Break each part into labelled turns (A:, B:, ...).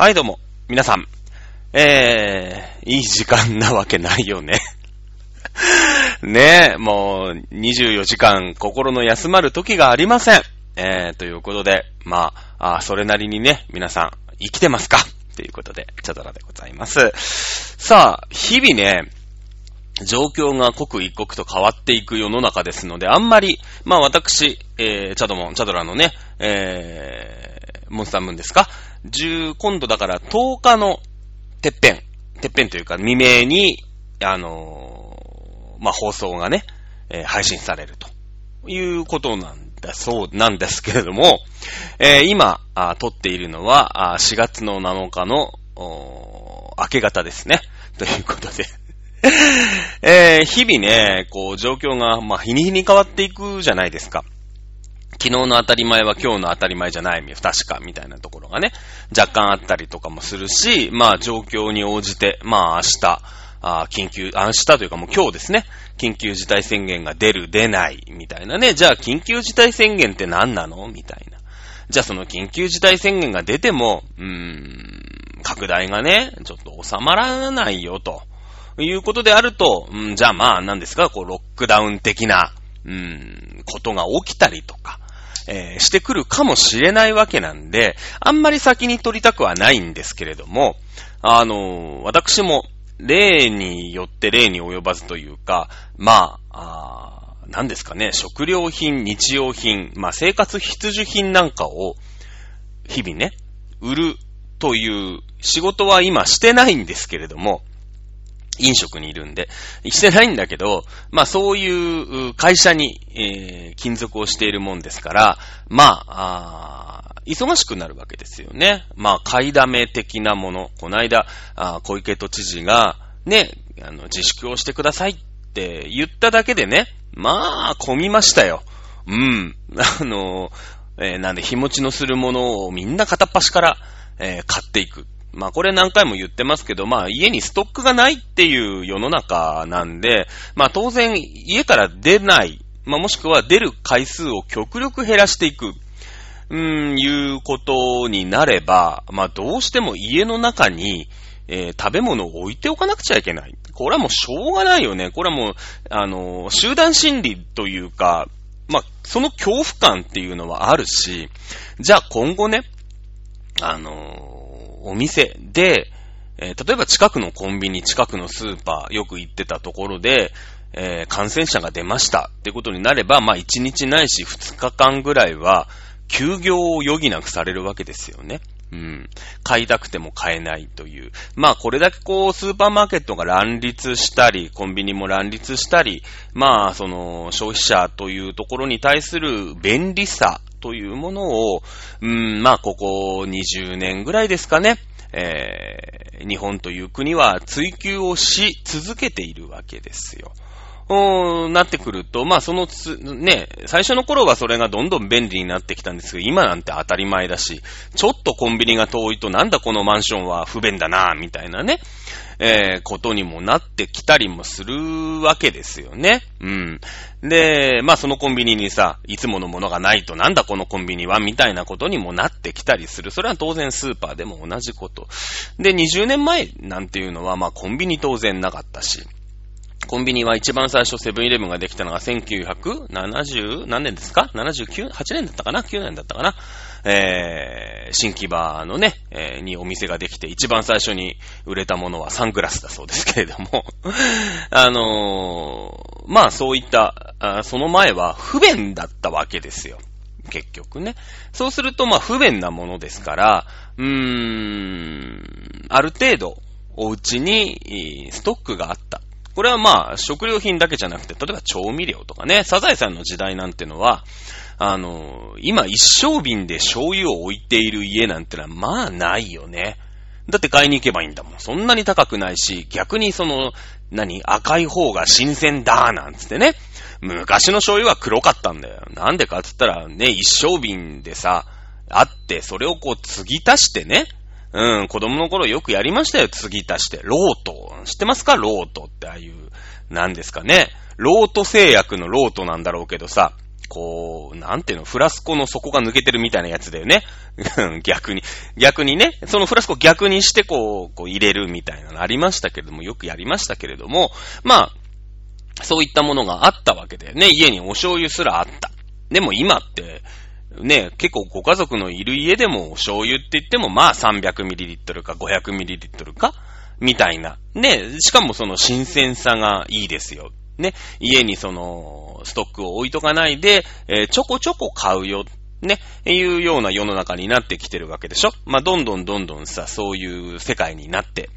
A: はい、どうも。皆さん。えー、いい時間なわけないよね。ねえ、もう、24時間心の休まる時がありません。えー、ということで、まあ、あそれなりにね、皆さん、生きてますか？ということで、チャドラでございます。さあ、日々ね、状況が刻一刻と変わっていく世の中ですので、あんまり、まあ私、えー、チャドモン、チャドラのね、えー、モンスタームーンですか？?10、今度だから10日のてっぺん、てっぺんというか未明に、あのー、まあ放送がね、えー、配信されるということなんだそうなんですけれども、えー、今あ、撮っているのは4月の7日の明け方ですね。ということで えー、日々ね、こう、状況が、まあ、日に日に変わっていくじゃないですか。昨日の当たり前は今日の当たり前じゃない、不確か、みたいなところがね、若干あったりとかもするし、まあ、状況に応じて、まあ、明日、あ緊急、明日というかもう今日ですね、緊急事態宣言が出る、出ない、みたいなね。じゃあ、緊急事態宣言って何なのみたいな。じゃあ、その緊急事態宣言が出ても、うーん、拡大がね、ちょっと収まらないよ、と。いうことであると、うん、じゃあまあ、何ですか、こう、ロックダウン的な、うん、ことが起きたりとか、えー、してくるかもしれないわけなんで、あんまり先に取りたくはないんですけれども、あのー、私も、例によって例に及ばずというか、まあ、あ何ですかね、食料品、日用品、まあ生活必需品なんかを、日々ね、売るという仕事は今してないんですけれども、飲食にいるんで、してないんだけど、まあそういう会社に、えー、勤続をしているもんですから、まあ、あ忙しくなるわけですよね。まあ、買いだめ的なもの。この間、あ小池都知事が、ね、あの、自粛をしてくださいって言っただけでね、まあ、混みましたよ。うん。あの、えー、なんで日持ちのするものをみんな片っ端から、えー、買っていく。まあこれ何回も言ってますけど、まあ家にストックがないっていう世の中なんで、まあ当然家から出ない、まあもしくは出る回数を極力減らしていく、うん、いうことになれば、まあどうしても家の中に、えー、食べ物を置いておかなくちゃいけない。これはもうしょうがないよね。これはもう、あの、集団心理というか、まあ、その恐怖感っていうのはあるし、じゃあ今後ね、あのーお店で、えー、例えば近くのコンビニ、近くのスーパー、よく行ってたところで、えー、感染者が出ましたってことになれば、まあ1日ないし2日間ぐらいは、休業を余儀なくされるわけですよね。うん。買いたくても買えないという。まあこれだけこう、スーパーマーケットが乱立したり、コンビニも乱立したり、まあその消費者というところに対する便利さというものを、うん、まあ、ここ20年ぐらいですかね、えー、日本という国は追求をし続けているわけですよ。なってくると、まあそのつ、ね、最初の頃はそれがどんどん便利になってきたんですけど、今なんて当たり前だし、ちょっとコンビニが遠いとなんだこのマンションは不便だな、みたいなね、えー、ことにもなってきたりもするわけですよね。うん。で、まあそのコンビニにさ、いつものものがないとなんだこのコンビニは、みたいなことにもなってきたりする。それは当然スーパーでも同じこと。で、20年前なんていうのは、まあコンビニ当然なかったし、コンビニは一番最初セブンイレブンができたのが1970何年ですか ?79?8 年だったかな ?9 年だったかな？えー、新木場のね、えー、にお店ができて一番最初に売れたものはサングラスだそうですけれども あのー、まあそういった、その前は不便だったわけですよ。結局ね。そうするとまあ不便なものですから、うーん、ある程度お家にストックがあった。これはまあ、食料品だけじゃなくて、例えば調味料とかね、サザエさんの時代なんてのは、あの、今一升瓶で醤油を置いている家なんてのはまあないよね。だって買いに行けばいいんだもん。そんなに高くないし、逆にその、何赤い方が新鮮だなんつってね。昔の醤油は黒かったんだよ。なんでかって言ったらね、一升瓶でさ、あって、それをこう継ぎ足してね、うん、子供の頃よくやりましたよ、継ぎ足して。ロート。知ってますか？ロートってああいう、なんですかね。ロート製薬のロートなんだろうけどさ、こう、なんていうの、フラスコの底が抜けてるみたいなやつだよね。逆に。逆にね、そのフラスコ逆にしてこう、こう入れるみたいなのありましたけれども、よくやりましたけれども、まあ、そういったものがあったわけだよね。家にお醤油すらあった。でも今って、ね、結構ご家族のいる家でも醤油って言ってもまあ 300ml か 500ml かみたいな。ね、しかもその新鮮さがいいですよ。ね、家にその、ストックを置いとかないで、えー、ちょこちょこ買うよ。ね、いうような世の中になってきてるわけでしょまあ、どんどんどんどんさ、そういう世界になって、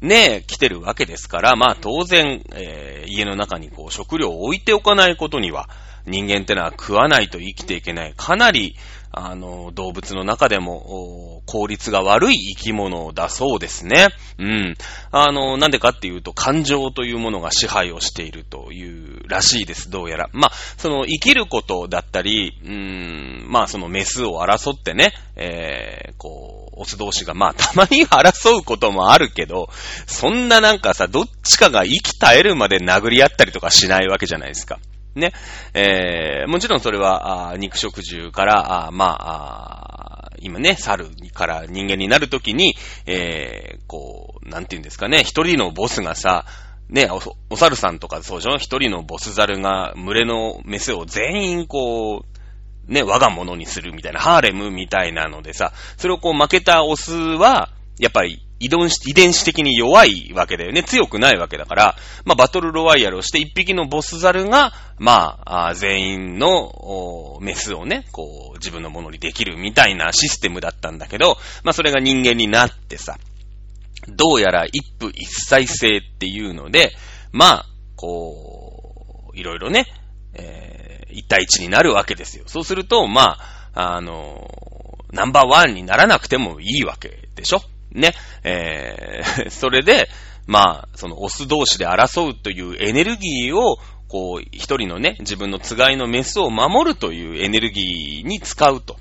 A: ね、来てるわけですから、まあ、当然、えー、家の中にこう、食料を置いておかないことには、人間ってのは食わないと生きていけない。かなり、あの、動物の中でも、効率が悪い生き物だそうですね。うん。あの、なんでかっていうと、感情というものが支配をしているというらしいです、どうやら。まあ、その、生きることだったり、うーん、まあ、その、メスを争ってね、えー、こう、オス同士が、まあ、たまに争うこともあるけど、そんななんかさ、どっちかが生き絶えるまで殴り合ったりとかしないわけじゃないですか。ね。えー、もちろんそれは、あ肉食獣から、あまあ、あ今ね、猿から人間になるときに、えー、こう、なんて言うんですかね、一人のボスがさ、ね、お、お猿さんとかそうでしょ一人のボス猿が群れのメスを全員こう、ね、我が物にするみたいな、ハーレムみたいなのでさ、それをこう負けたオスは、やっぱり遺伝子、遺伝子的に弱いわけだよね。強くないわけだから、まあ、バトルロワイヤルをして一匹のボスザルが、まあ、全員の、メスをね、こう、自分のものにできるみたいなシステムだったんだけど、まあ、それが人間になってさ、どうやら一夫一妻制っていうので、まあ、こう、いろいろね、えー、一対一になるわけですよ。そうすると、まあ、あの、ナンバーワンにならなくてもいいわけでしょね。えー、それで、まあ、そのオス同士で争うというエネルギーを、こう、一人のね、自分のつがいのメスを守るというエネルギーに使うと。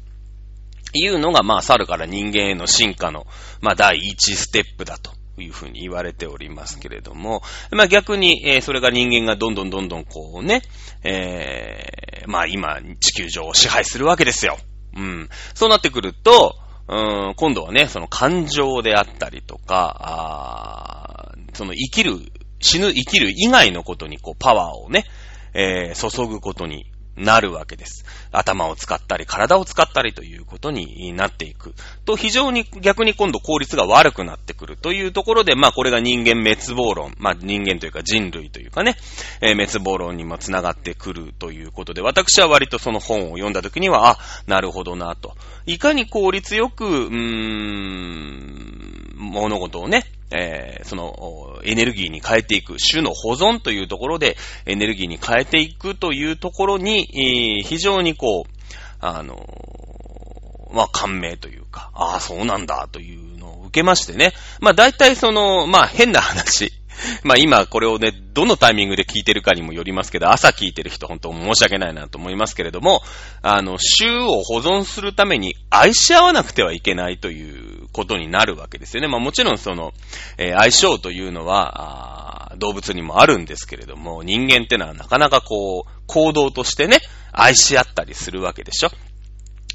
A: いうのが、まあ、猿から人間への進化の、まあ、第一ステップだというふうに言われておりますけれども、まあ、逆に、えー、それが人間がどんどんどんどんこうね、えー、まあ、今、地球上を支配するわけですよ。うん。そうなってくると、ん、今度はね、その感情であったりとか、あその生きる、死ぬ、生きる以外のことにこうパワーをね、えー、注ぐことになるわけです。頭を使ったり、体を使ったりということになっていく。と、非常に逆に今度効率が悪くなってくるというところで、まあこれが人間滅亡論、まあ人間というか人類というかね、えー、滅亡論にもつながってくるということで、私は割とその本を読んだ時には、あ、なるほどなと。いかに効率よく、うーん、物事をね、えー、その、エネルギーに変えていく、種の保存というところで、エネルギーに変えていくというところに、えー、非常にこう、あのー、まあ、感銘というか、ああ、そうなんだというのを受けましてね。まあ、大体その、まあ、変な話。まあ今これをね、どのタイミングで聞いてるかにもよりますけど、朝聞いてる人本当申し訳ないなと思いますけれども、あの、週を保存するために愛し合わなくてはいけないということになるわけですよね。まあもちろんその、えー、相性というのは、動物にもあるんですけれども、人間ってのはなかなかこう、行動としてね、愛し合ったりするわけでしょ。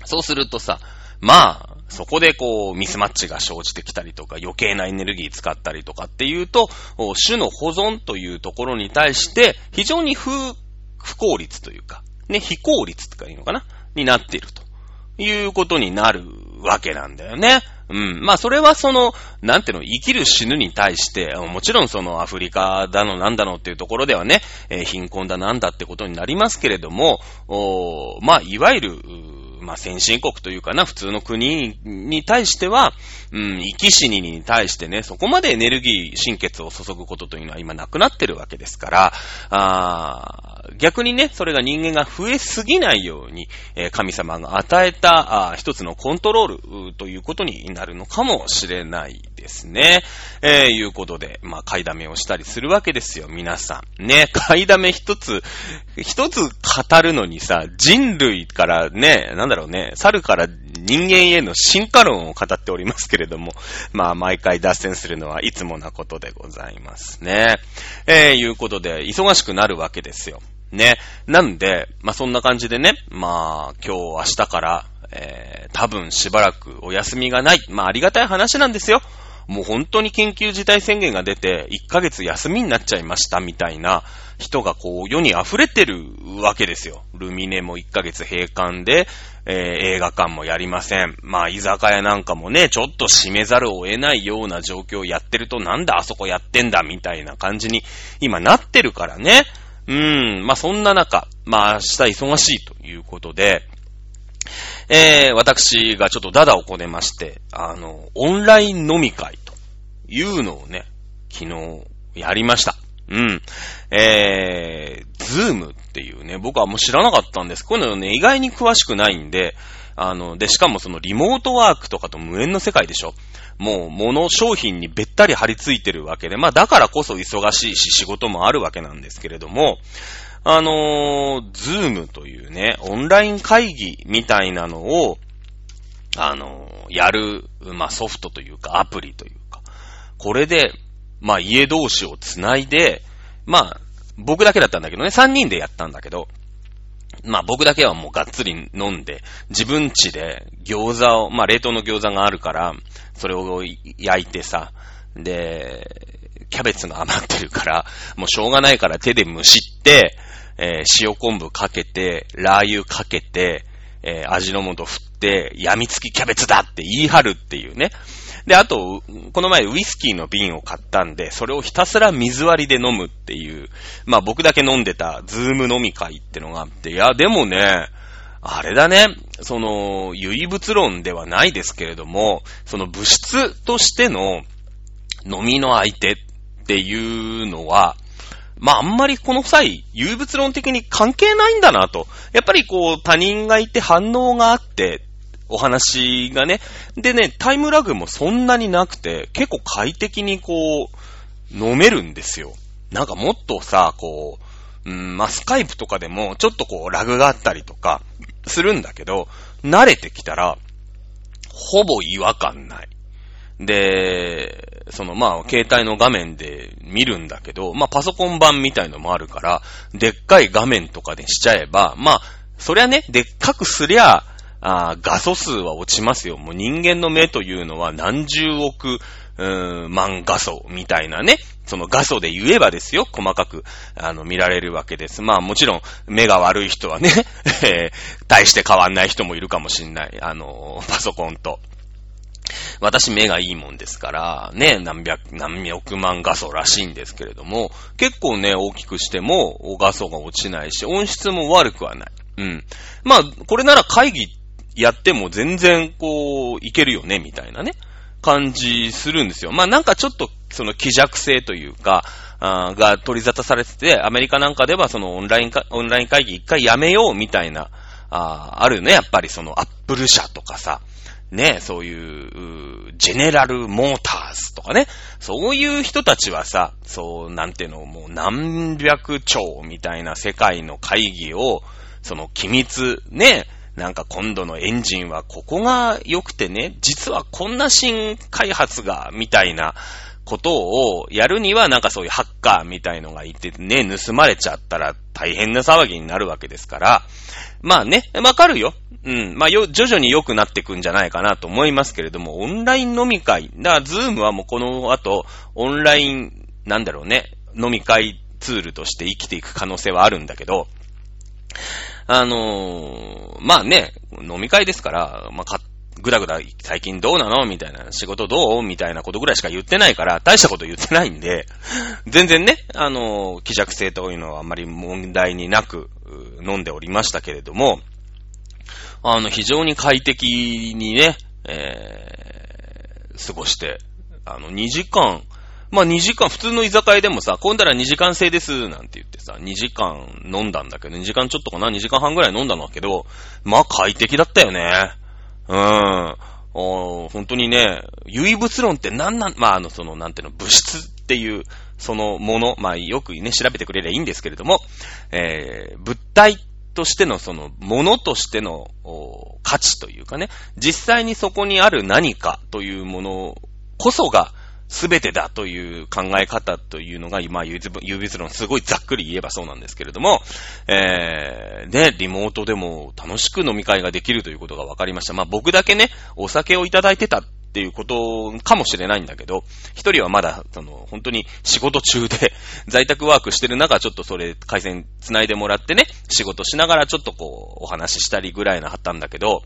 A: そうするとさ、まあ、そこでこう、ミスマッチが生じてきたりとか、余計なエネルギー使ったりとかっていうと、種の保存というところに対して、非常に不、不効率というか、ね、非効率とかいいのかなになっているということになるわけなんだよね。うん。まあ、それはその、なんていうの、生きる死ぬに対して、もちろんそのアフリカだのなんだのっていうところではね、えー、貧困だなんだってことになりますけれども、おまあ、いわゆる、まあ、先進国というかな、普通の国に対しては、うん、生き死にに対してね、そこまでエネルギー、心血を注ぐことというのは今なくなってるわけですから、あ逆にね、それが人間が増えすぎないように、えー、神様が与えたあ一つのコントロールということになるのかもしれない。ですね。えー、いうことで、まあ、買いだめをしたりするわけですよ、皆さん。ね、買いだめ一つ、一つ語るのにさ、人類からね、なんだろうね、猿から人間への進化論を語っておりますけれども、まあ、毎回脱線するのはいつもなことでございますね。えー、いうことで、忙しくなるわけですよ。ね。なんで、まあ、そんな感じでね、まあ、今日明日から、えー、多分しばらくお休みがない。まあ、ありがたい話なんですよ。もう本当に緊急事態宣言が出て、1ヶ月休みになっちゃいましたみたいな人がこう世に溢れてるわけですよ。ルミネも1ヶ月閉館で、えー、映画館もやりません。まあ、居酒屋なんかもね、ちょっと閉めざるを得ないような状況をやってると、なんだあそこやってんだみたいな感じに今なってるからね。うん、まあそんな中、まあ明日忙しいということで、えー、私がちょっとダダをこねまして、あの、オンライン飲み会というのをね、昨日やりました。うん。えー、 Zoomっていうね、僕はもう知らなかったんです。こういうのね、意外に詳しくないんで、あの、で、しかもそのリモートワークとかと無縁の世界でしょもう、物、商品にべったり張り付いてるわけで、まあ、だからこそ忙しいし仕事もあるわけなんですけれども、あのー、 Zoomというね、オンライン会議みたいなのを、あのー、やる、まあ、ソフトというか、アプリというか、これで、まあ、家同士をつないで、まあ、僕だけだったんだけどね、3人でやったんだけど、まあ僕だけはもうがっつり飲んで、自分家で餃子を、まあ冷凍の餃子があるから、それを焼いてさ、で、キャベツが余ってるから、もうしょうがないから手で蒸しって、えー、塩昆布かけて、ラー油かけて、えー、味の素振って、病みつきキャベツだって言い張るっていうね。で、あと、この前ウイスキーの瓶を買ったんで、それをひたすら水割りで飲むっていう、まあ僕だけ飲んでたズーム飲み会ってのがあって、いや、でもね、あれだね、その、唯物論ではないですけれども、その物質としての飲みの相手っていうのは、まあ、あんまりこの際、唯物論的に関係ないんだなと。やっぱりこう、他人がいて反応があって、お話がね。でね、タイムラグもそんなになくて、結構快適にこう、飲めるんですよ。なんかもっとさ、こう、うん、まあ、スカイプとかでも、ちょっとこう、ラグがあったりとか、するんだけど、慣れてきたら、ほぼ違和感ない。で、そのまあ、携帯の画面で見るんだけど、まあ、パソコン版みたいのもあるから、でっかい画面とかでしちゃえば、まあ、そりゃね、でっかくすりゃ、あ画素数は落ちますよ。もう人間の目というのは何十億、うーん、万画素みたいなね。その画素で言えばですよ、細かく、あの、見られるわけです。まあもちろん、目が悪い人はね、え大して変わんない人もいるかもしんない。あの、パソコンと。私目がいいもんですから、ね、何百、何億万画素らしいんですけれども、結構ね、大きくしても画素が落ちないし、音質も悪くはない。うん。まあ、これなら会議やっても全然こう、いけるよね、みたいなね、感じするんですよ。まあなんかちょっと、その気弱性というか、あが取り沙汰されてて、アメリカなんかではそのオンラインか、オンライン会議一回やめようみたいな、ああるね、やっぱりそのアップル社とかさ、ね、そういう、ジェネラルモーターズとかね、そういう人たちはさ、そう、なんていうの、もう何百兆みたいな世界の会議を、その機密、ね、なんか今度のエンジンはここが良くてね、実はこんな新開発が、みたいなことをやるにはなんかそういうハッカーみたいのがいてね、盗まれちゃったら大変な騒ぎになるわけですから、まあね、わかるよ。うん。まあよ、徐々に良くなっていくんじゃないかなと思いますけれども、オンライン飲み会。だから、ズームはもうこの後、オンライン、なんだろうね、飲み会ツールとして生きていく可能性はあるんだけど、あのー、まあね、飲み会ですから、まあ、か、ぐだぐだ最近どうなの？みたいな、仕事どう？みたいなことぐらいしか言ってないから、大したこと言ってないんで、全然ね、あのー、気弱性というのはあんまり問題になく飲んでおりましたけれども、あの、非常に快適にね、えー、過ごして、あの、2時間、まあ2時間、普通の居酒屋でもさ、今度は2時間制です、なんて言ってさ、2時間飲んだんだけど、2時間ちょっとかな ?2 時間半ぐらい飲んだんだけど、まあ快適だったよね。うーん。本当にね、唯物論って何なん、まああの、その、なんていうの、物質っていう、そのもの、まあよくね、調べてくれればいいんですけれども、えー、物体としてのその、ものとしての価値というかね、実際にそこにある何かというものこそが、すべてだという考え方というのが、今、ユービズ論すごいざっくり言えばそうなんですけれども、えー、で、リモートでも楽しく飲み会ができるということが分かりました。まあ僕だけね、お酒をいただいてたっていうことかもしれないんだけど、一人はまだ、その、本当に仕事中で、在宅ワークしてる中、ちょっとそれ、回線繋いでもらってね、仕事しながらちょっとこう、お話ししたりぐらいなはったんだけど、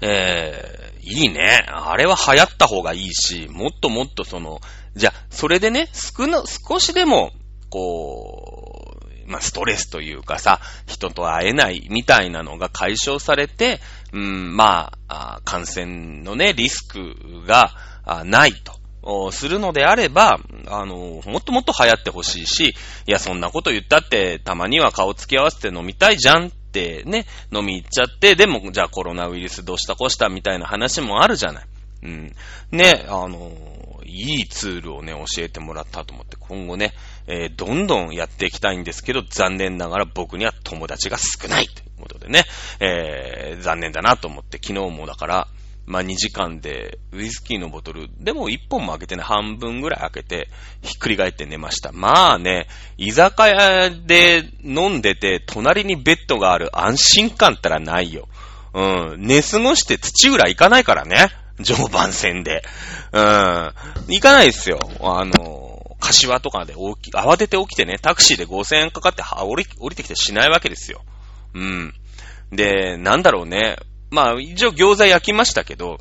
A: えー、いいね。あれは流行った方がいいし、もっともっとその、じゃあ、それでね、少な、少しでも、こう、まあ、ストレスというかさ、人と会えないみたいなのが解消されて、うん、まあ、感染のね、リスクがないと。するのであれば、あの、もっともっと流行ってほしいし、いや、そんなこと言ったって、たまには顔付き合わせて飲みたいじゃんってね、飲み行っちゃって、でも、じゃあコロナウイルスどうしたこうしたみたいな話もあるじゃない。うん。ね、あの、いいツールをね、教えてもらったと思って、今後ね、えー、どんどんやっていきたいんですけど、残念ながら僕には友達が少ないということでね、えー、残念だなと思って、昨日もだから、まあ、2時間で、ウイスキーのボトル、でも1本も開けてね、半分ぐらい開けて、ひっくり返って寝ました。まあね、居酒屋で飲んでて、隣にベッドがある安心感ったらないよ。うん。寝過ごして土浦行かないからね。常磐線で。うん。行かないですよ。あの、柏とかで起き、慌てて起きてね、タクシーで5000円かかって、は、降り、降りてきてしないわけですよ。うん。で、なんだろうね。まあ、一応餃子焼きましたけど、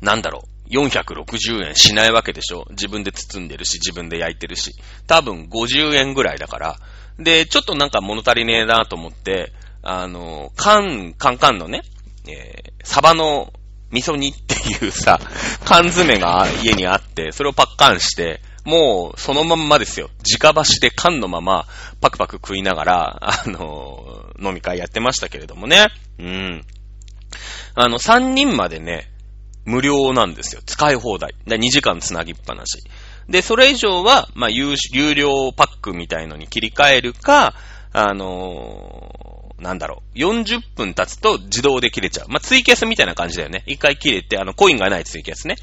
A: なんだろう。460円しないわけでしょ自分で包んでるし、自分で焼いてるし。多分50円ぐらいだから。で、ちょっとなんか物足りねえなと思って、あの、缶、缶缶のね、えー、サバの味噌煮っていうさ、缶詰が家にあって、それをパッカンして、もうそのまんまですよ。直箸で缶のままパクパク食いながら、あの、飲み会やってましたけれどもね。うん。あの、3人までね、無料なんですよ。使い放題。で2時間つなぎっぱなし。で、それ以上は、まあ、有料パックみたいのに切り替えるか、あのー、なんだろう。40分経つと自動で切れちゃう。まあ、ツイキャスみたいな感じだよね。一回切れて、あの、コインがないツイキャスね。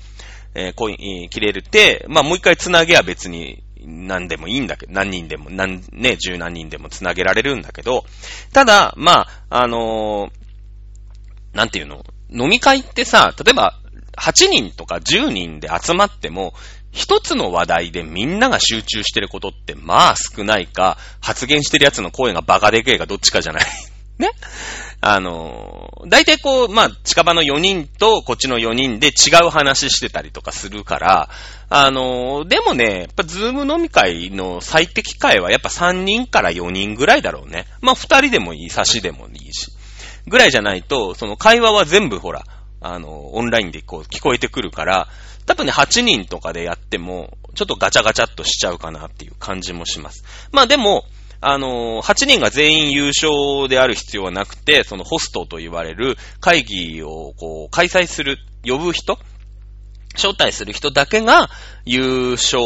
A: えー、コイン、切れるって、まあ、もう一回つなげは別に何でもいいんだけど、何人でも、何、ね、十何人でもつなげられるんだけど、ただ、まあ、あのー、なんていうの飲み会ってさ、例えば、8人とか10人で集まっても、一つの話題でみんなが集中してることって、まあ少ないか、発言してる奴の声がバカでけえかどっちかじゃない。ね。あのー、大体こう、まあ、近場の4人とこっちの4人で違う話してたりとかするから、あの、でもね、やっぱズーム飲み会の最適解はやっぱ3人から4人ぐらいだろうね。まあ、2人でもいい、差しでもいいし。ぐらいじゃないと、その会話は全部ほら、あの、オンラインでこう聞こえてくるから、多分ね、8人とかでやっても、ちょっとガチャガチャっとしちゃうかなっていう感じもします。まあでも、あのー、8人が全員優勝である必要はなくて、そのホストと言われる会議をこう開催する、呼ぶ人招待する人だけが優勝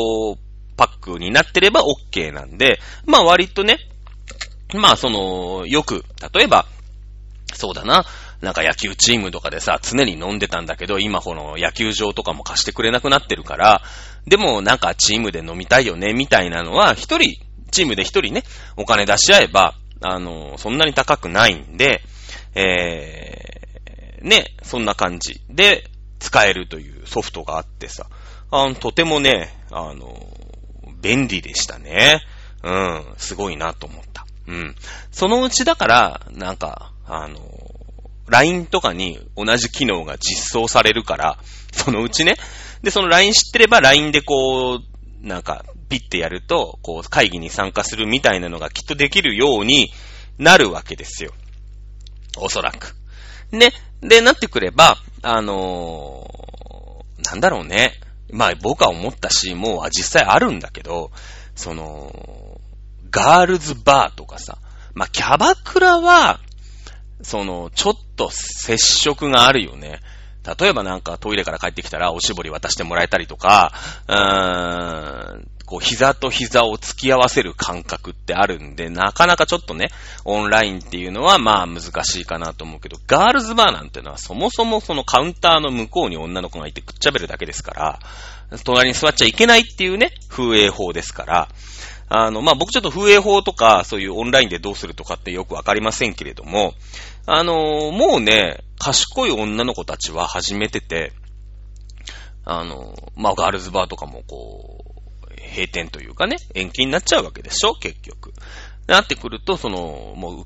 A: パックになってれば OK なんで、まあ割とね、まあその、よく、例えば、そうだな、なんか野球チームとかでさ、常に飲んでたんだけど、今この野球場とかも貸してくれなくなってるから、でもなんかチームで飲みたいよね、みたいなのは、一人チームで一人ね、お金出し合えば、あの、そんなに高くないんで、えー、ね、そんな感じで使えるというソフトがあってさ、あの、とてもね、あの、便利でしたね。うん、すごいなと思った。うん。そのうちだから、なんか、あの、LINE とかに同じ機能が実装されるから、そのうちね。で、その LINE 知ってれば LINE でこう、なんか、ピッてやると、こう、会議に参加するみたいなのがきっとできるようになるわけですよ。おそらく。ね。で、なってくれば、あのー、なんだろうね。まあ僕は思ったし、もう実際あるんだけど、その、ガールズバーとかさ、まあキャバクラは、その、ちょっと接触があるよね。例えばなんかトイレから帰ってきたらおしぼり渡してもらえたりとか、こう、膝と膝を突き合わせる感覚ってあるんで、なかなかちょっとね、オンラインっていうのはまあ難しいかなと思うけど、ガールズバーなんてのはそもそもそのカウンターの向こうに女の子がいてくっちゃべるだけですから、隣に座っちゃいけないっていうね、風営法ですから、あの、まあ、僕ちょっと風営法とか、そういうオンラインでどうするとかってよくわかりませんけれども、あの、もうね、賢い女の子たちは始めてて、あの、まあ、ガールズバーとかもこう、閉店というかね、延期になっちゃうわけでしょ結局。なってくると、その、もう、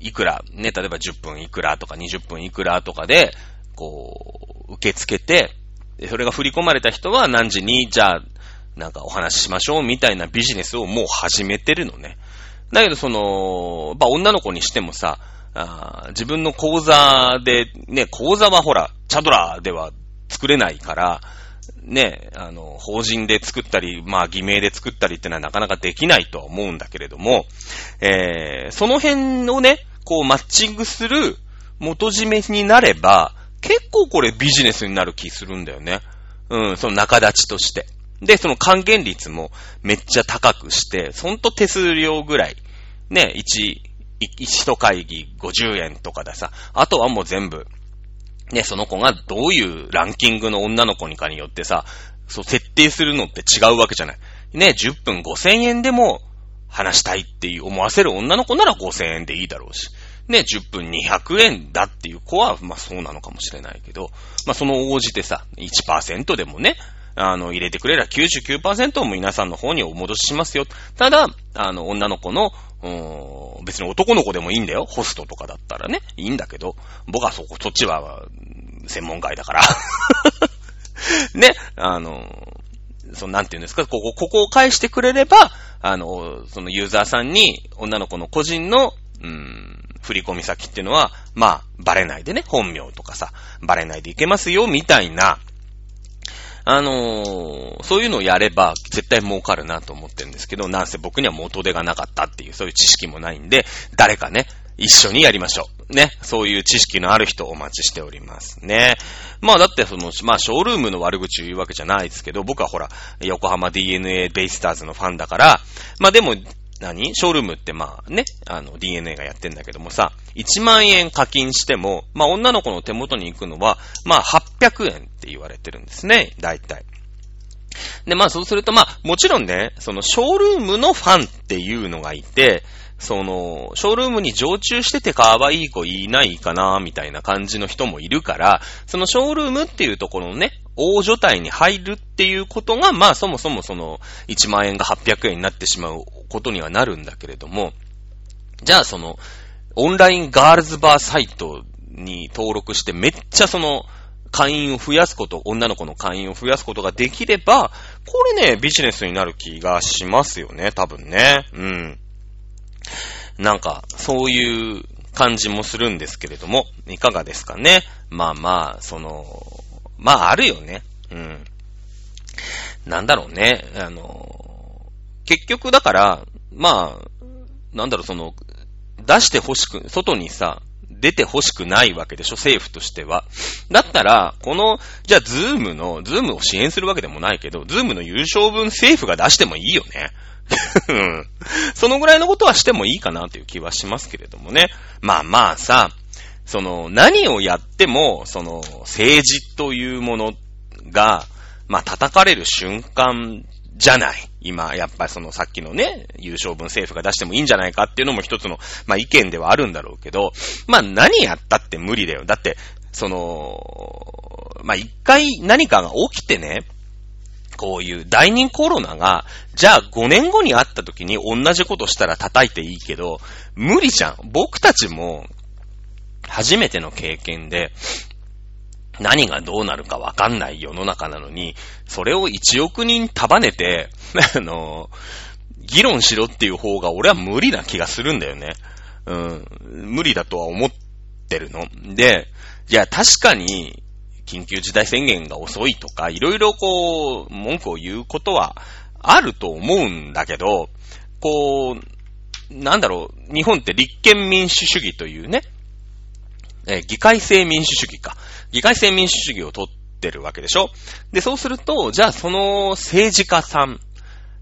A: いくら、ね、例えば10分いくらとか20分いくらとかで、こう、受け付けて、それが振り込まれた人は何時に、じゃあ、なんかお話ししましょうみたいなビジネスをもう始めてるのね。だけどその、まあ、女の子にしてもさ、あ自分の講座で、ね、講座はほら、チャドラーでは作れないから、ね、あの、法人で作ったり、まあ、偽名で作ったりってのはなかなかできないとは思うんだけれども、えー、その辺をね、こうマッチングする元締めになれば、結構これビジネスになる気するんだよね。うん、その仲立ちとして。で、その還元率もめっちゃ高くして、ほんと手数料ぐらい、ね、1、一会議50円とかでさ、あとはもう全部、ね、その子がどういうランキングの女の子にかによってさ、そう、設定するのって違うわけじゃない。ね、10分5000円でも話したいっていう思わせる女の子なら5000円でいいだろうし。ね、10分200円だっていう子は、まあそうなのかもしれないけど、まあその応じてさ、1%でもね、あの、入れてくれれば99%も皆さんの方にお戻ししますよ。ただ、あの、女の子の、うん別に男の子でもいいんだよ。ホストとかだったらね。いいんだけど、僕はそこ、そっちは、専門外だから。ね、あの、その、なんて言うんですか、ここ、ここを返してくれれば、あの、そのユーザーさんに、女の子の個人の、うん、振り込み先っていうのは、まあ、バレないでね、本名とかさ、バレないでいけますよ、みたいな、あのー、そういうのをやれば絶対儲かるなと思ってるんですけど、なんせ僕には元手がなかったっていう、そういう知識もないんで、誰かね、一緒にやりましょう。ね。そういう知識のある人をお待ちしておりますね。まあだってその、まあショールームの悪口を言うわけじゃないですけど、僕はほら、横浜 DNA ベイスターズのファンだから、まあでも、何？ショールームってまあね、あの DNA がやってんだけどもさ、1万円課金しても、まあ女の子の手元に行くのは、まあ800円って言われてるんですね、大体。で、まあそうするとまあ、もちろんね、そのショールームのファンっていうのがいて、その、ショールームに常駐してて可愛い子いないかな、みたいな感じの人もいるから、そのショールームっていうところのね、大所帯に入るっていうことが、まあそもそもその、1万円が800円になってしまうことにはなるんだけれども、じゃあその、オンラインガールズバーサイトに登録してめっちゃその、会員を増やすこと、女の子の会員を増やすことができれば、これね、ビジネスになる気がしますよね、多分ね。うん。なんか、そういう感じもするんですけれども、いかがですかね。まあまあ、その、まああるよね。うん。なんだろうね。あの、結局だから、まあ、なんだろう、その、出して欲しく、外にさ、出て欲しくないわけでしょ、政府としては。だったら、この、じゃあ、 Zoomの、 Zoomを支援するわけでもないけど、 Zoomの有償分政府が出してもいいよね。そのぐらいのことはしてもいいかなという気はしますけれどもね。まあまあさ、その、何をやっても、その、政治というものが、まあ叩かれる瞬間じゃない。今、やっぱりそのさっきのね、有償分政府が出してもいいんじゃないかっていうのも一つの、まあ意見ではあるんだろうけど、まあ何やったって無理だよ。だって、その、まあ一回何かが起きてね、こういう第二コロナが、じゃあ5年後に会った時に同じことしたら叩いていいけど、無理じゃん。僕たちも、初めての経験で、何がどうなるかわかんない世の中なのに、それを1億人束ねて、あの、議論しろっていう方が俺は無理な気がするんだよね。うん。無理だとは思ってるの。で、じゃあ確かに、緊急事態宣言が遅いとか、いろいろこう、文句を言うことはあると思うんだけど、こう、なんだろう、日本って立憲民主主義というね、え議会制民主主義か。議会制民主主義を取ってるわけでしょ？で、そうすると、じゃあその政治家さん、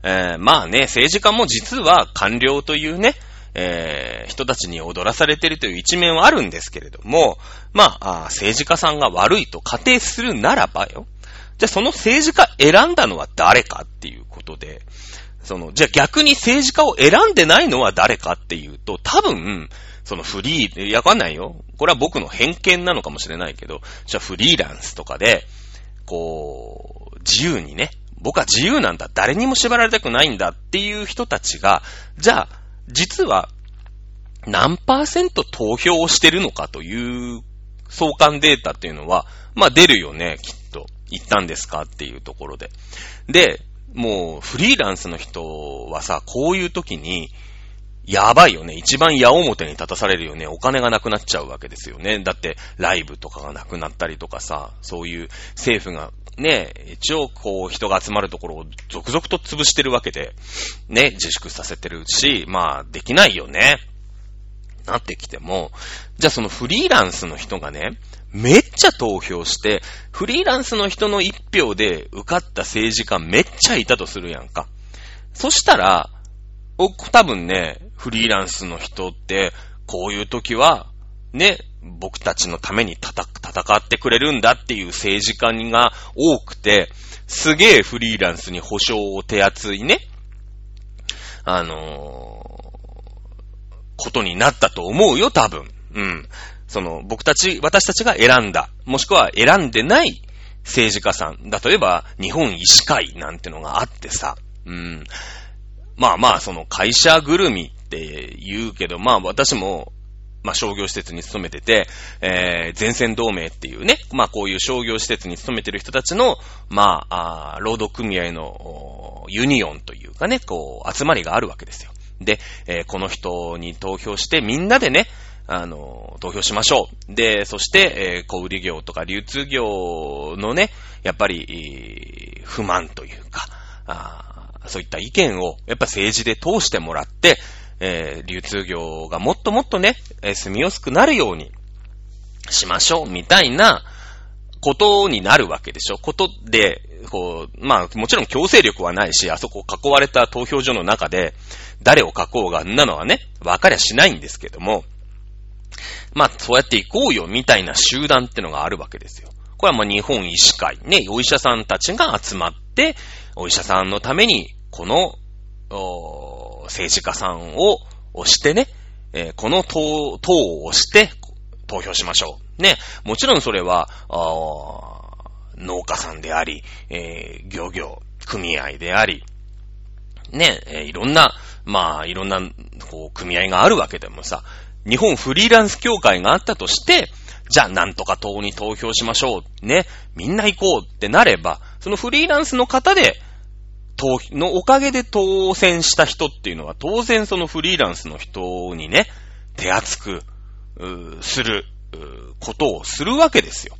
A: えー、まあね、政治家も実は官僚というね、えー、人たちに踊らされてるという一面はあるんですけれども、まあ、あ政治家さんが悪いと仮定するならばよ。じゃあその政治家選んだのは誰かっていうことで、その、じゃあ逆に政治家を選んでないのは誰かっていうと、多分、そのフリー、いや、わかんないよ。これは僕の偏見なのかもしれないけど、じゃあフリーランスとかで、こう、自由にね、僕は自由なんだ、誰にも縛られたくないんだっていう人たちが、じゃあ、実は、何パーセント投票をしてるのかという相関データっていうのは、まあ出るよね、きっと。行ったんですかっていうところで。で、もうフリーランスの人はさ、こういう時に、やばいよね。一番矢面に立たされるよね。お金がなくなっちゃうわけですよね。だって、ライブとかがなくなったりとかさ、そういう政府がね、一応こう人が集まるところを続々と潰してるわけで、ね、自粛させてるし、まあ、できないよね。なってきても、じゃあそのフリーランスの人がね、めっちゃ投票して、フリーランスの人の一票で受かった政治家めっちゃいたとするやんか。そしたら、多分ね、フリーランスの人って、こういう時は、ね、僕たちのために戦ってくれるんだっていう政治家が多くて、すげえフリーランスに保証を手厚いね、あのー、ことになったと思うよ、多分。うん。その、僕たち、私たちが選んだ、もしくは選んでない政治家さん。例えば、日本医師会なんてのがあってさ、うん。まあまあ、その会社ぐるみって言うけど、まあ私も、まあ商業施設に勤めてて、えー、前線同盟っていうね、まあこういう商業施設に勤めてる人たちの、まあ、あ労働組合のユニオンというかね、こう、集まりがあるわけですよ。で、えー、この人に投票してみんなでね、あの、投票しましょう。で、そして、えー、小売業とか流通業のね、やっぱり、不満というか、あそういった意見を、やっぱ政治で通してもらって、えー、流通業がもっともっとね、えー、住みやすくなるようにしましょう、みたいなことになるわけでしょ。ことで、こう、まあ、もちろん強制力はないし、あそこ囲われた投票所の中で、誰を書こうが、んなのはね、わかりゃしないんですけども、まあ、そうやっていこうよ、みたいな集団ってのがあるわけですよ。これはまあ日本医師会、ね、お医者さんたちが集まって、お医者さんのために、この、政治家さんを押してね、えー、この党、党を押して投票しましょう。ね、もちろんそれは、農家さんであり、えー、漁業、組合であり、ね、えー、いろんな、まあ、いろんな、こう、組合があるわけでもさ、日本フリーランス協会があったとして、じゃあなんとか党に投票しましょう。ね。みんな行こうってなれば、そのフリーランスの方で、投、のおかげで当選した人っていうのは、当然そのフリーランスの人にね、手厚く、する、ことをするわけですよ。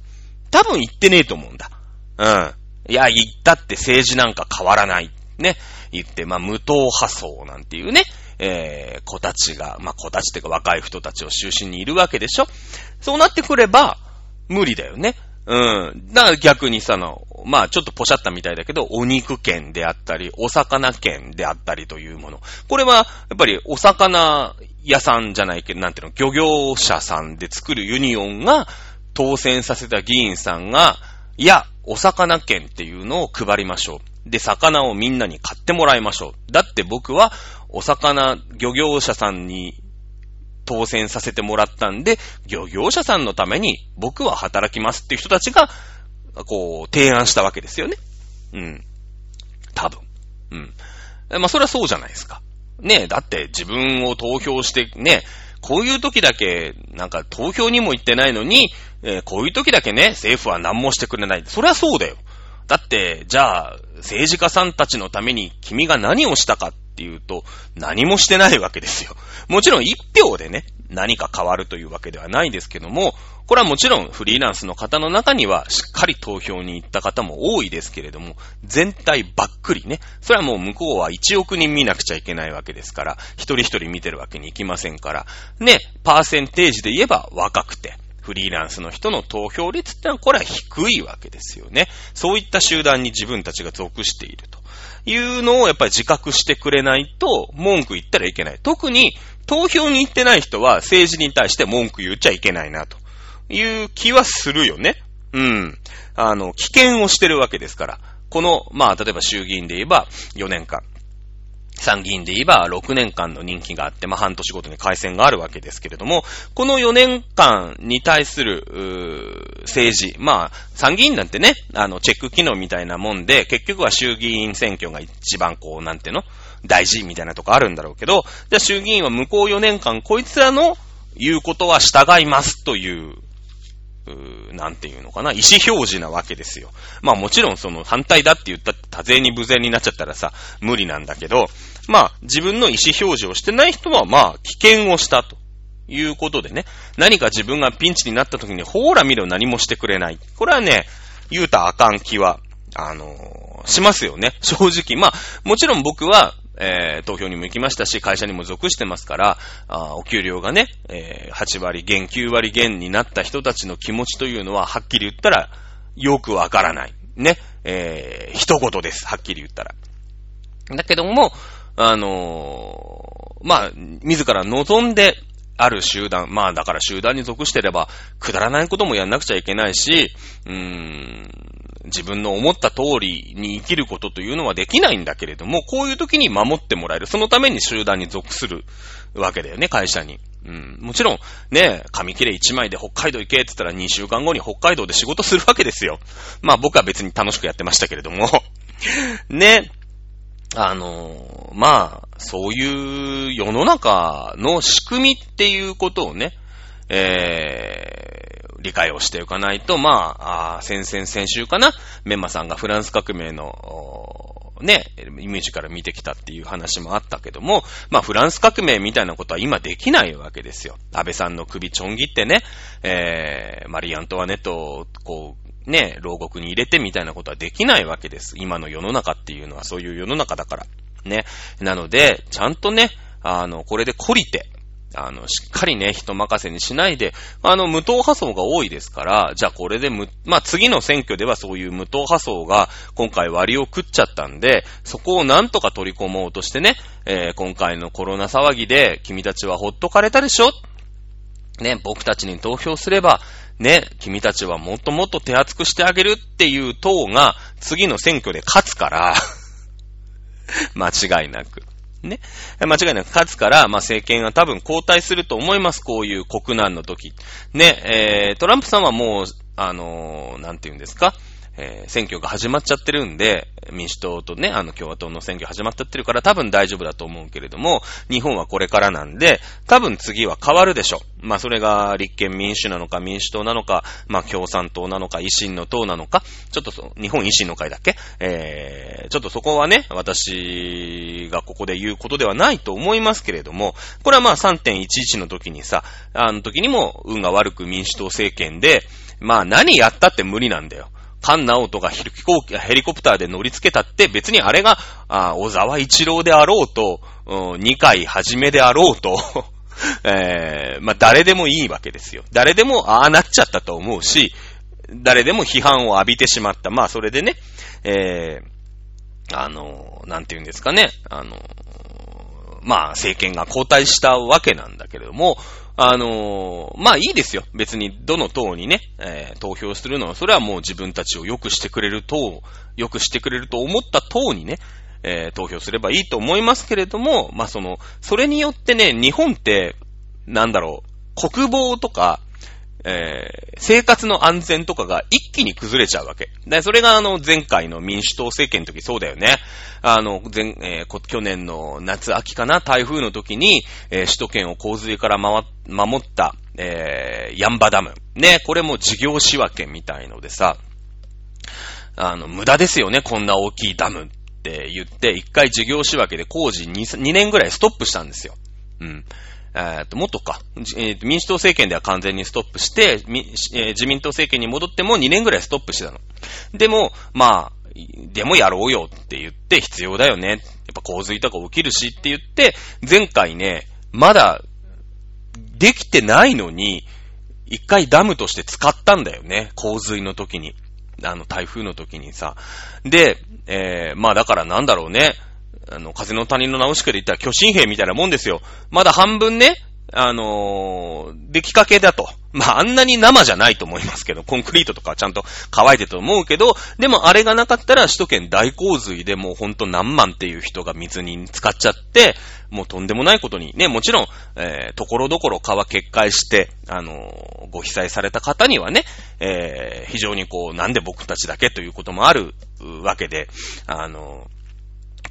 A: 多分言ってねえと思うんだ。うん。いや、言ったって政治なんか変わらない。ね。言って、まあ、無党派層なんていうね、えー、子たちが、まあ、子たちっていうか若い人たちを中心にいるわけでしょそうなってくれば、無理だよね。うん。だから逆にさ、の、まあちょっとポシャったみたいだけど、お肉券であったり、お魚券であったりというもの。これは、やっぱりお魚屋さんじゃないけど、なんていうの、漁業者さんで作るユニオンが当選させた議員さんが、いや、お魚券っていうのを配りましょう。で、魚をみんなに買ってもらいましょう。だって僕は、お魚、漁業者さんに当選させてもらったんで、漁業者さんのために僕は働きますっていう人たちが、こう、提案したわけですよね。うん。多分。うん。まあ、それはそうじゃないですか。ねえ、だって自分を投票してね、こういう時だけ、なんか投票にも行ってないのに、えー、こういう時だけね、政府は何もしてくれない。それはそうだよ。だって、じゃあ、政治家さんたちのために君が何をしたかっっていうと、何もしてないわけですよ。もちろん一票でね、何か変わるというわけではないですけども、これはもちろんフリーランスの方の中にはしっかり投票に行った方も多いですけれども、全体ばっくりね。それはもう向こうは1億人見なくちゃいけないわけですから、一人一人見てるわけにいきませんから、ね、パーセンテージで言えば若くて、フリーランスの人の投票率ってのはこれは低いわけですよね。そういった集団に自分たちが属していると。いうのをやっぱり自覚してくれないと文句言ったらいけない。特に投票に行ってない人は政治に対して文句言っちゃいけないなという気はするよね。うん。あの、危険をしてるわけですから。この、まあ、例えば衆議院で言えば4年間。参議院で言えば6年間の任期があって、まあ、半年ごとに改選があるわけですけれども、この4年間に対する、政治、まあ、参議院なんてね、あの、チェック機能みたいなもんで、結局は衆議院選挙が一番こう、なんていうの大事みたいなとこあるんだろうけど、じゃあ衆議院は向こう4年間、こいつらの言うことは従いますといううなんていうのかな、意思表示なわけですよ。まあもちろんその反対だって言ったって多勢に無勢になっちゃったらさ、無理なんだけど、まあ自分の意思表示をしてない人はまあ危険をしたと。いうことでね、何か自分がピンチになった時に、ほーら見ろ何もしてくれない。これはね、言うたあかん気は、あのー、しますよね。正直。まあ、もちろん僕は、えー、投票にも行きましたし、会社にも属してますから、あお給料がね、えー、8割減、9割減になった人たちの気持ちというのは、はっきり言ったら、よくわからない。ね。えー、一言です。はっきり言ったら。だけども、あのー、まあ、自ら望んで、ある集団、まあだから集団に属してれば、くだらないこともやんなくちゃいけないし、うーん、自分の思った通りに生きることというのはできないんだけれども、こういう時に守ってもらえる。そのために集団に属するわけだよね、会社に。うん。もちろん、ね、紙切れ1枚で北海道行けって言ったら2週間後に北海道で仕事するわけですよ。まあ僕は別に楽しくやってましたけれども。ね。あのまあ、そういう世の中の仕組みっていうことをね、え理解をしておかないと、まあ、あ先々先週かな、メンマさんがフランス革命の、ね、イメージから見てきたっていう話もあったけども、まあ、フランス革命みたいなことは今できないわけですよ。安倍さんの首ちょん切ってね、えー、マリー・アントワネットを、こう、ね、牢獄に入れてみたいなことはできないわけです。今の世の中っていうのはそういう世の中だから。ね。なので、ちゃんとね、あの、これで懲りて、あの、しっかりね、人任せにしないで、あの、無党派層が多いですから、じゃあこれでむ、まあ、次の選挙ではそういう無党派層が今回割を食っちゃったんで、そこをなんとか取り込もうとしてね、えー、今回のコロナ騒ぎで君たちはほっとかれたでしょ？ね、僕たちに投票すれば、ね、君たちはもっともっと手厚くしてあげるっていう党が次の選挙で勝つから 間違いなく。ね。間違いなく勝つから、まあ、政権は多分交代すると思います。こういう国難の時。ね、えー、トランプさんはもう、あのー、なんて言うんですか？えー、選挙が始まっちゃってるんで、民主党とね、あの共和党の選挙始まっちゃってるから多分大丈夫だと思うけれども、日本はこれからなんで、多分次は変わるでしょ。まあそれが立憲民主なのか民主党なのか、まあ共産党なのか維新の党なのか、ちょっとそ、日本維新の会だっけ？えー、ちょっとそこはね、私がここで言うことではないと思いますけれども、これはまあ3.11の時にさ、あの時にも運が悪く民主党政権で、まあ何やったって無理なんだよ。菅直人がヘリコプターで乗り付けたって別にあれが、あ小沢一郎であろうと、うん、二回はじめであろうと えー、まあ、誰でもいいわけですよ。誰でもああなっちゃったと思うし、誰でも批判を浴びてしまった。まあ、それでね、えー、あの、なんて言うんですかね、あの、まあ、政権が交代したわけなんだけれども、あのー、まあいいですよ。別にどの党にね、えー、投票するのは、それはもう自分たちを良くしてくれる党、良くしてくれると思った党にね、えー、投票すればいいと思いますけれども、まあその、それによってね、日本って、なんだろう、国防とか、えー、生活の安全とかが一気に崩れちゃうわけ。で、それがあの、前回の民主党政権の時そうだよね。あの、前、えー、去年の夏秋かな、台風の時に、えー、首都圏を洪水から守った、えー、ヤンバダム。ね、これも事業仕分けみたいのでさ、あの、無駄ですよね、こんな大きいダムって言って、一回事業仕分けで工事 2, 2年ぐらいストップしたんですよ。うん。えっと、もっとか、えー、民主党政権では完全にストップして、えー、自民党政権に戻っても2年ぐらいストップしてたの。でも、まあ、でもやろうよって言って必要だよね。やっぱ洪水とか起きるしって言って、前回ね、まだ、できてないのに、一回ダムとして使ったんだよね。洪水の時に。あの、台風の時にさ。で、えー、まあだからなんだろうね。あの、風の谷の直し家で言ったら巨神兵みたいなもんですよ。まだ半分ね、あのー、出来かけだと。まあ、あんなに生じゃないと思いますけど、コンクリートとかちゃんと乾いてると思うけど、でもあれがなかったら首都圏大洪水でもうほんと何万っていう人が水に浸かっちゃって、もうとんでもないことに、ね、もちろん、えー、ところどころ川決壊して、あのー、ご被災された方にはね、えー、非常にこう、なんで僕たちだけということもあるわけで、あのー、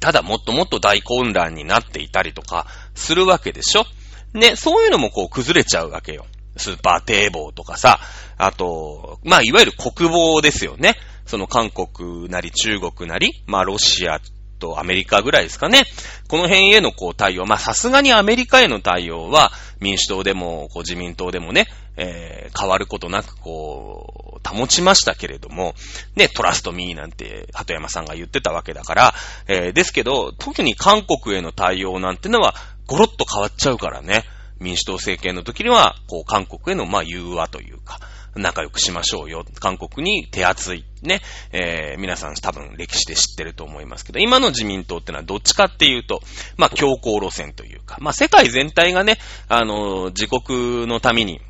A: ただもっともっと大混乱になっていたりとかするわけでしょ？ね、そういうのもこう崩れちゃうわけよ。スーパー堤防とかさ、あと、まあ、いわゆる国防ですよね。その韓国なり中国なり、まあ、ロシアとアメリカぐらいですかね。この辺へのこう対応、まあ、さすがにアメリカへの対応は、民主党でも、こう自民党でもね、えー、変わることなく、こう、保ちましたけれども、ね、トラストミーなんて、鳩山さんが言ってたわけだから、えー、ですけど、特に韓国への対応なんてのは、ゴロッと変わっちゃうからね。民主党政権の時には、こう、韓国への、まあ、融和というか、仲良くしましょうよ。韓国に手厚い。ね。えー、皆さん多分歴史で知ってると思いますけど、今の自民党ってのはどっちかっていうと、まあ、強硬路線というか、まあ、世界全体がね、あの、自国のために、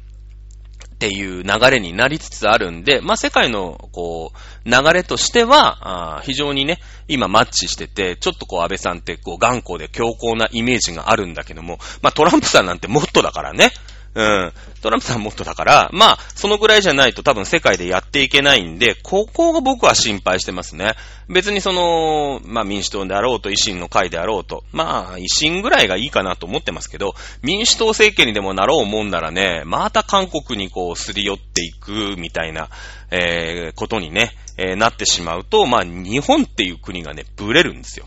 A: っていう流れになりつつあるんで、まあ、世界の、こう、流れとしては、非常にね、今マッチしてて、ちょっとこう、安倍さんって、こう、頑固で強硬なイメージがあるんだけども、まあ、トランプさんなんてもっとだからね。うん。トランプさんもっとだから、まあ、そのぐらいじゃないと多分世界でやっていけないんで、ここが僕は心配してますね。別にその、まあ民主党であろうと維新の会であろうと、まあ維新ぐらいがいいかなと思ってますけど、民主党政権にでもなろうもんならね、また韓国にこうすり寄っていくみたいな、えー、ことにね、えー、なってしまうと、まあ日本っていう国がね、ブレるんですよ。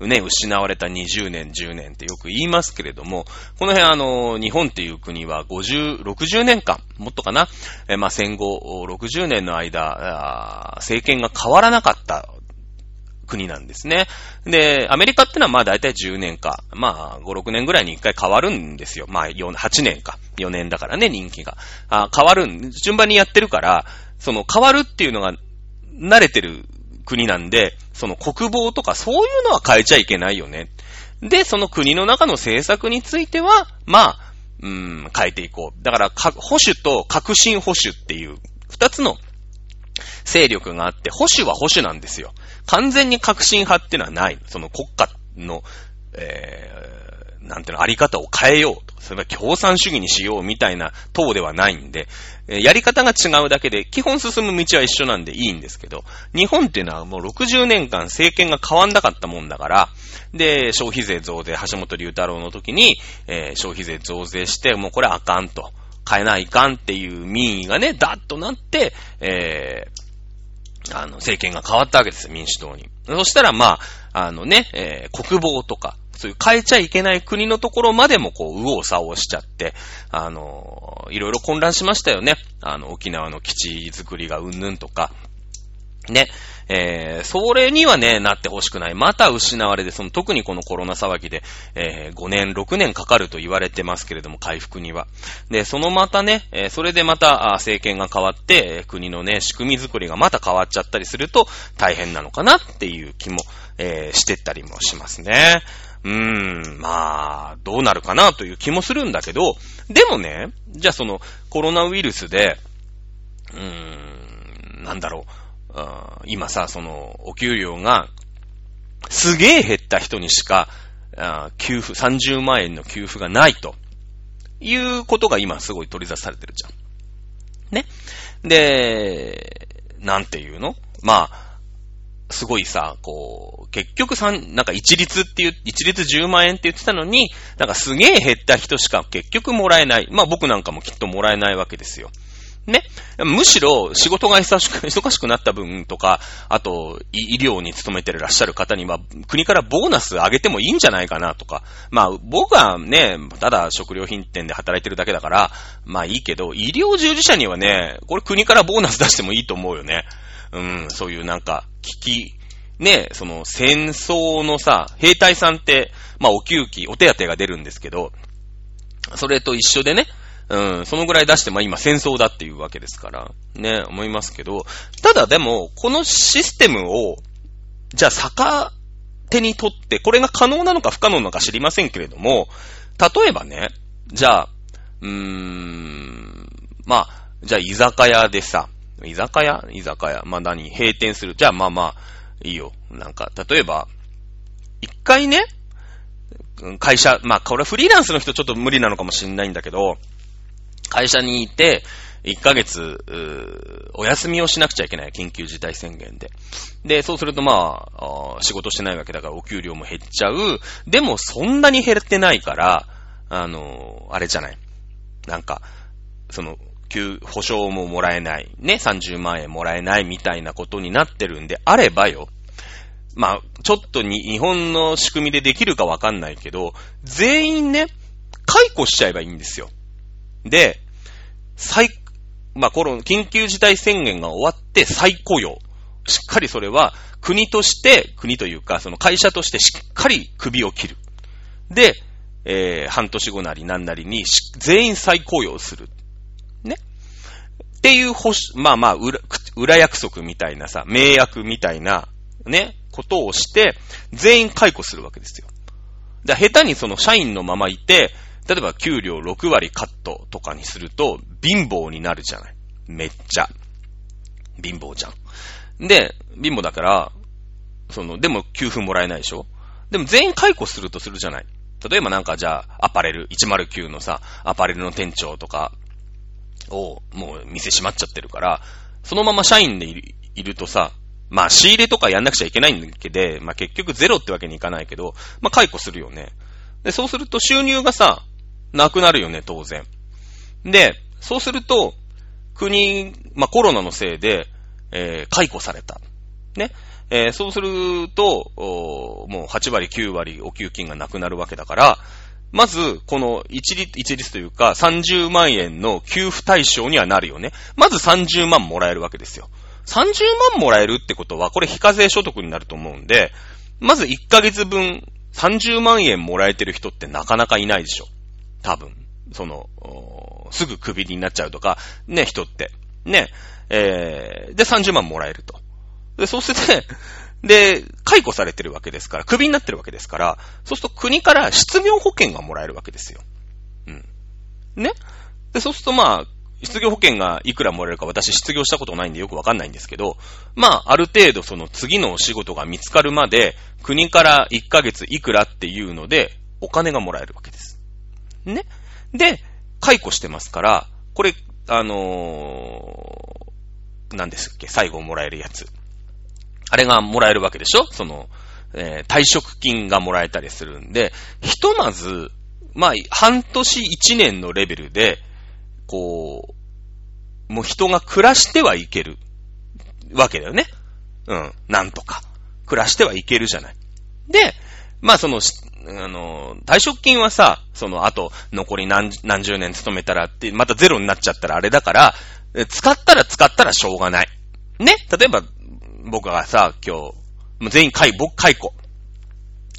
A: ね、失われた20年、10年ってよく言いますけれども、この辺あの、日本っていう国は50、60年間、もっとかな、えまあ、戦後60年の間、政権が変わらなかった国なんですね。で、アメリカってのはまあ大体10年か、まあ5、6年ぐらいに1回変わるんですよ。まあ4、8年か。4年だからね、人気が。あ変わるん、順番にやってるから、その変わるっていうのが慣れてる国なんで、その国防とかそういうのは変えちゃいけないよね。で、その国の中の政策については、まあ、うーん、変えていこう。だから、保守と革新保守っていう、二つの勢力があって、保守は保守なんですよ。完全に革新派っていうのはない。その国家の、えー、なんていうの、あり方を変えようと。それは共産主義にしようみたいな党ではないんで、えやり方が違うだけで、基本進む道は一緒なんでいいんですけど、日本っていうのはもう60年間政権が変わんなかったもんだから、で、消費税増税、橋本龍太郎の時に、えー、消費税増税して、もうこれあかんと。変えないかんっていう民意がね、ダッとなって、えー、あの、政権が変わったわけですよ、民主党に。そしたら、まあ、あのね、えー、国防とか、そういう変えちゃいけない国のところまでもこう、右往左往しちゃって、あの、いろいろ混乱しましたよね。あの、沖縄の基地作りがうんぬんとか。ね。えー、それにはね、なってほしくない。また失われて、その特にこのコロナ騒ぎで、えー、5年、6年かかると言われてますけれども、回復には。で、そのまたね、えー、それでまた、政権が変わって、国のね、仕組み作りがまた変わっちゃったりすると、大変なのかなっていう気も、えー、してったりもしますね。うーん、まあ、どうなるかなという気もするんだけど、でもね、じゃあそのコロナウイルスで、うーん、なんだろう、今さ、その、お給料が、すげえ減った人にしか、給付、30万円の給付がないと、いうことが今すごい取り出されてるじゃん。ね。で、なんていうの？まあ、すごいさ、こう、結局三、なんか一律っていう、一律10万円って言ってたのに、なんかすげえ減った人しか結局もらえない。まあ僕なんかもきっともらえないわけですよ。ね。むしろ仕事が忙しく、忙しくなった分とか、あと、医療に勤めてらっしゃる方には、国からボーナス上げてもいいんじゃないかなとか。まあ、僕はね、ただ食料品店で働いてるだけだから、まあいいけど、医療従事者にはね、これ国からボーナス出してもいいと思うよね。うん、そういうなんか、危機、ね、その戦争のさ、兵隊さんって、まあお給金、お手当が出るんですけど、それと一緒でね、うん、そのぐらい出して、まあ今戦争だっていうわけですから、ね、思いますけど、ただでも、このシステムを、じゃあ逆手にとって、これが可能なのか不可能なのか知りませんけれども、例えばね、じゃあ、うーん、まあ、じゃあ居酒屋でさ、居酒屋？居酒屋。まあ何？閉店する。じゃあまあまあ、いいよ。なんか、例えば、一回ね、会社、まあこれフリーランスの人ちょっと無理なのかもしれないんだけど、会社にいて、1ヶ月、お休みをしなくちゃいけない。緊急事態宣言で。で、そうするとまあ、仕事してないわけだからお給料も減っちゃう。でもそんなに減ってないから、あの、あれじゃない。なんか、その、給、保証ももらえない。ね、30万円もらえないみたいなことになってるんであればよ。まあ、ちょっとに、日本の仕組みでできるかわかんないけど、全員ね、解雇しちゃえばいいんですよ。で、再、まあ、コロナ、緊急事態宣言が終わって再雇用。しっかりそれは国として、国というか、その会社としてしっかり首を切る。で、えー、半年後なり何なりに全員再雇用する。っていう保まあまあ裏、裏約束みたいなさ、名約みたいな、ね、ことをして、全員解雇するわけですよ。だ下手にその社員のままいて、例えば給料6割カットとかにすると、貧乏になるじゃない。めっちゃ。貧乏じゃん。で、貧乏だから、その、でも給付もらえないでしょでも全員解雇するとするじゃない。例えばなんかじゃあ、アパレル、109のさ、アパレルの店長とかを、もう店閉まっちゃってるから、そのまま社員でいるとさ、まあ仕入れとかやんなくちゃいけないんだけど、まあ結局ゼロってわけにいかないけど、まあ解雇するよね。で、そうすると収入がさ、なくなるよね、当然。で、そうすると、国、まあ、コロナのせいで、えー、解雇された。ね。えー、そうすると、もう8割、9割お給金がなくなるわけだから、まず、この一律、一律というか、30万円の給付対象にはなるよね。まず30万もらえるわけですよ。30万もらえるってことは、これ非課税所得になると思うんで、まず1ヶ月分30万円もらえてる人ってなかなかいないでしょ。多分。その、すぐクビになっちゃうとか、ね、人って。ね。えー、で、30万もらえると。で、そうして、で、解雇されてるわけですから、クビになってるわけですから、そうすると国から失業保険がもらえるわけですよ。うん。ね？で、そうするとまあ、失業保険がいくらもらえるか私失業したことないんでよくわかんないんですけど、まあ、ある程度その次のお仕事が見つかるまで、国から1ヶ月いくらっていうので、お金がもらえるわけです。ね？で、解雇してますから、これ、あのー、何ですっけ、最後もらえるやつ。あれがもらえるわけでしょ？その、えー、退職金がもらえたりするんで、ひとまず、まあ、半年一年のレベルで、こう、もう人が暮らしてはいけるわけだよね。うん、なんとか。暮らしてはいけるじゃない。で、まあその、あの、退職金はさ、その後、残り何何十年勤めたらって、またゼロになっちゃったらあれだから、使ったら使ったらしょうがない。ね？例えば、僕がさ、今日、もう全員解、僕解雇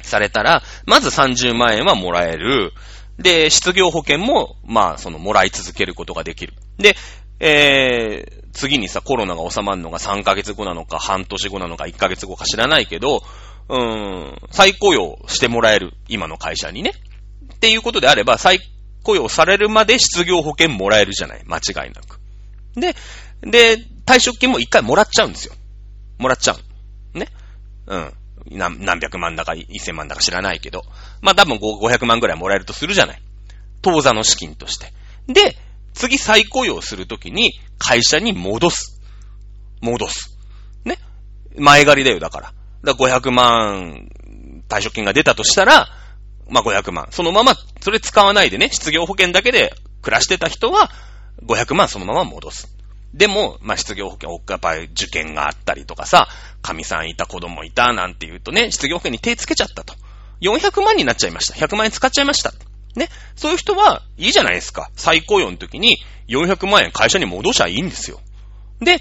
A: されたら、まず30万円はもらえる。で、失業保険も、まあ、その、もらい続けることができる。で、えー、次にさ、コロナが収まるのが3ヶ月後なのか、半年後なのか、1ヶ月後か知らないけど、うーん、再雇用してもらえる。今の会社にね。っていうことであれば、再雇用されるまで失業保険もらえるじゃない。間違いなく。で、で、退職金も一回もらっちゃうんですよ。もらっちゃう。ね？うん。何何百万だか一千万だか知らないけど。まあ多分500万ぐらいもらえるとするじゃない。当座の資金として。で、次再雇用するときに会社に戻す。戻す。ね？前借りだよ、だから。だ500万退職金が出たとしたら、まあ、500万。そのまま、それ使わないでね、失業保険だけで暮らしてた人は、500万そのまま戻す。でも、まあ、失業保険、やっぱり受験があったりとかさ、神さんいた子供いたなんて言うとね、失業保険に手つけちゃったと。400万になっちゃいました。100万円使っちゃいました。ね。そういう人は、いいじゃないですか。再雇用の時に、400万円会社に戻しゃいいんですよ。で、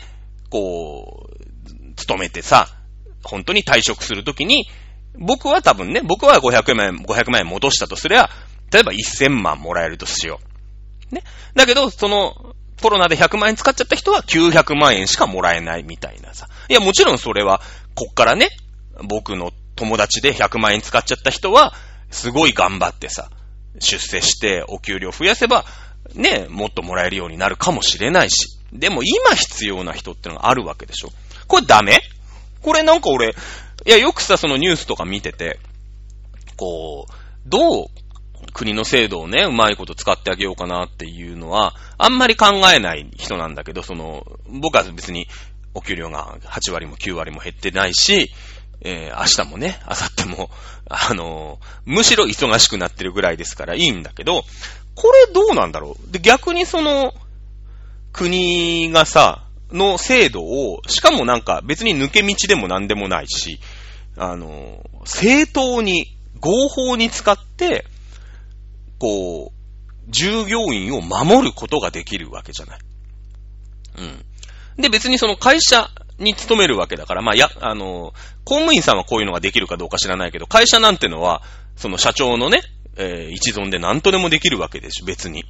A: こう、勤めてさ、本当に退職するときに、僕は多分ね、僕は500万円、500万円戻したとすれば、例えば1000万もらえるとしよう。ね。だけど、その、コロナで100万円使っちゃった人は900万円しかもらえないみたいなさ。いや、もちろんそれは、こっからね、僕の友達で100万円使っちゃった人は、すごい頑張ってさ、出世してお給料増やせば、ね、もっともらえるようになるかもしれないし。でも今必要な人ってのがあるわけでしょ。これダメ？これなんか俺、いや、よくさ、そのニュースとか見てて、こう、どう国の制度をね、うまいこと使ってあげようかなっていうのは、あんまり考えない人なんだけど、その、僕は別にお給料が8割も9割も減ってないし、えー、明日もね、明後日も、あのー、むしろ忙しくなってるぐらいですからいいんだけど、これどうなんだろう？で、逆にその、国がさ、の制度を、しかもなんか別に抜け道でも何でもないし、あの、正当に、合法に使って、こう、従業員を守ることができるわけじゃない。うん。で、別にその会社に勤めるわけだから、まあ、や、あの、公務員さんはこういうのができるかどうか知らないけど、会社なんてのは、その社長のね、えー、一存で何とでもできるわけでしょ、別に。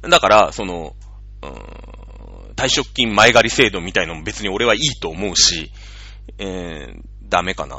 A: だから、その、うん、退職金前借り制度みたいのも別に俺はいいと思うし、えー、ダメかな。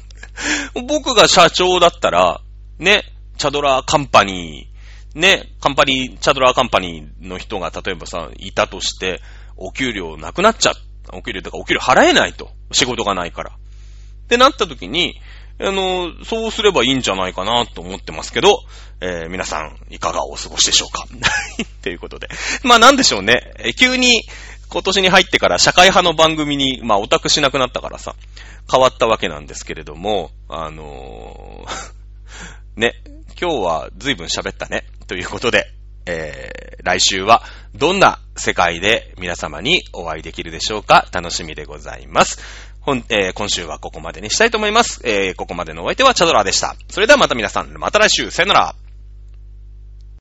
A: 僕が社長だったら、ね、チャドラーカンパニー、ね、カンパニー、チャドラーカンパニーの人が例えばさ、いたとして、お給料なくなっちゃう。お給料とかお給料払えないと。仕事がないから。ってなった時に、あの、そうすればいいんじゃないかなと思ってますけど、えー、皆さん、いかがお過ごしでしょうか ということで。まあなんでしょうね。急に今年に入ってから社会派の番組に、まあオタクしなくなったからさ、変わったわけなんですけれども、あのー、ね、今日は随分喋ったね。ということで、えー、来週はどんな世界で皆様にお会いできるでしょうか楽しみでございます。本、えー、今週はここまでにしたいと思います。えー、ここまでのお相手はチャドラーでした。それではまた皆さん、また来週、さよなら。